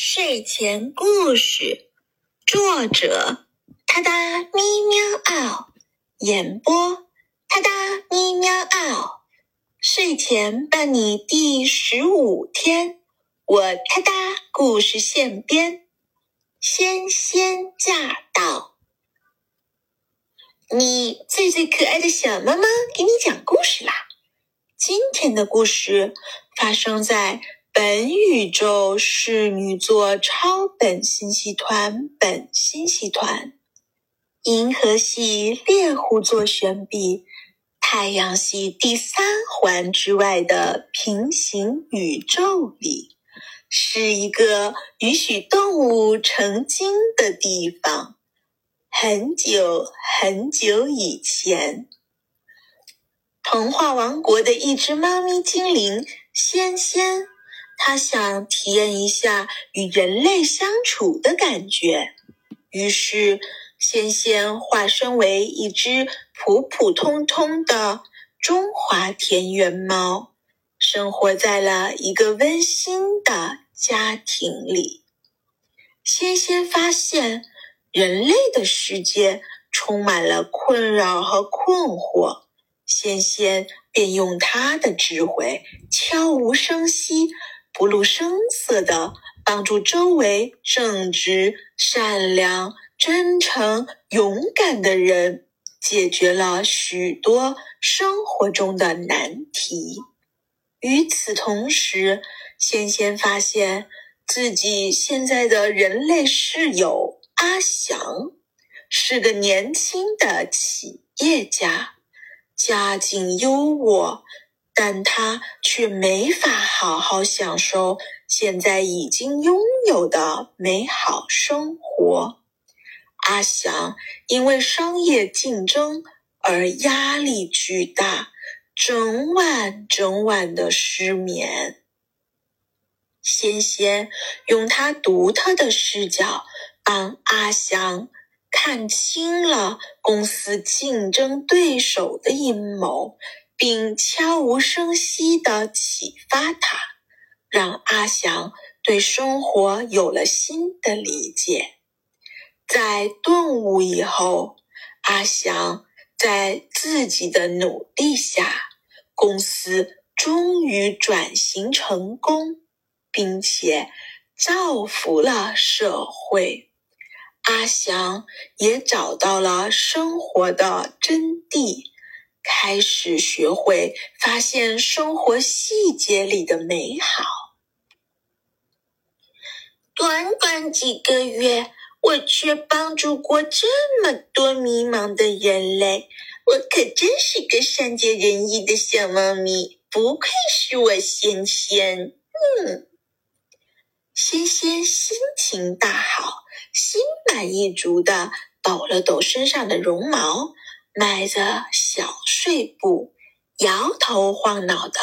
睡前故事，作者：他哒咪喵嗷，演播：他哒咪喵嗷。睡前伴你第十五天，我他哒故事现编，仙仙驾到。你最最可爱的小猫猫，给你讲故事啦！今天的故事发生在。本宇宙侍女座超本星系团本星系团，银河系猎户座旋臂，太阳系第三环之外的平行宇宙里，是一个允许动物成精的地方。很久很久以前，童话王国的一只猫咪精灵仙仙。他想体验一下与人类相处的感觉，于是仙仙化身为一只普普通通的中华田园猫，生活在了一个温馨的家庭里。仙仙发现，人类的世界充满了困扰和困惑，仙仙便用他的智慧，悄无声息。不露声色的帮助周围正直、善良、真诚、勇敢的人，解决了许多生活中的难题。与此同时，仙仙发现自己现在的人类室友阿祥是个年轻的企业家，家境优渥。但他却没法好好享受现在已经拥有的美好生活。阿祥因为商业竞争而压力巨大，整晚整晚的失眠。仙仙用他独特的视角，帮阿祥看清了公司竞争对手的阴谋。并悄无声息地启发他，让阿祥对生活有了新的理解。在顿悟以后，阿祥在自己的努力下，公司终于转型成功，并且造福了社会。阿祥也找到了生活的真谛。开始学会发现生活细节里的美好。短短几个月，我却帮助过这么多迷茫的人类，我可真是个善解人意的小猫咪，不愧是我仙仙。嗯，仙仙心情大好，心满意足的抖了抖身上的绒毛。迈着小碎步，摇头晃脑的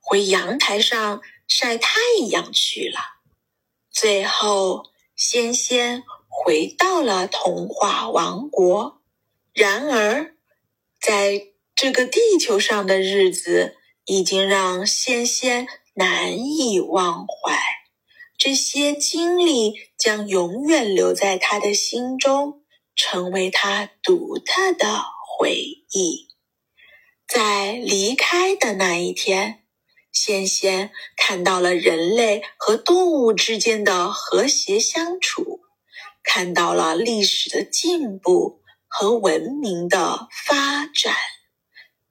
回阳台上晒太阳去了。最后，仙仙回到了童话王国。然而，在这个地球上的日子已经让仙仙难以忘怀。这些经历将永远留在他的心中，成为他独特的。回忆，在离开的那一天，仙仙看到了人类和动物之间的和谐相处，看到了历史的进步和文明的发展。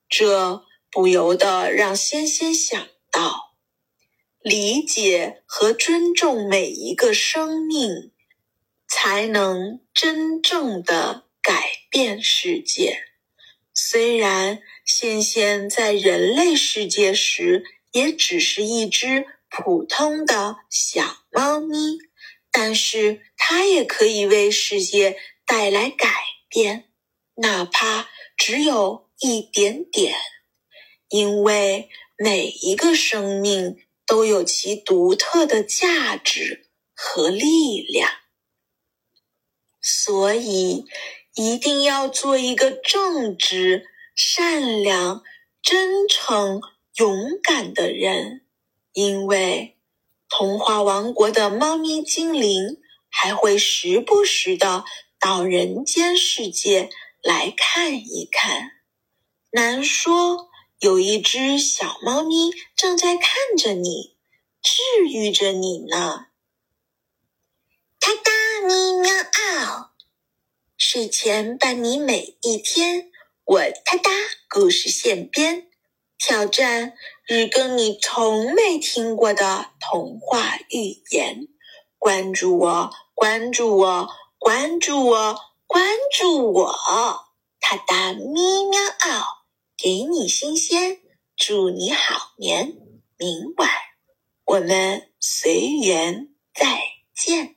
这不由得让仙仙想到：理解和尊重每一个生命，才能真正的改变世界。虽然仙仙在人类世界时也只是一只普通的小猫咪，但是它也可以为世界带来改变，哪怕只有一点点。因为每一个生命都有其独特的价值和力量，所以。一定要做一个正直、善良、真诚、勇敢的人，因为童话王国的猫咪精灵还会时不时的到人间世界来看一看。难说，有一只小猫咪正在看着你，治愈着你呢。哒哒咪喵嗷，睡前伴你每一天。我哒哒故事现编，挑战日更你从没听过的童话寓言。关注我，关注我，关注我，关注我！哒哒咪喵嗷，给你新鲜，祝你好眠。明晚我们随缘再见。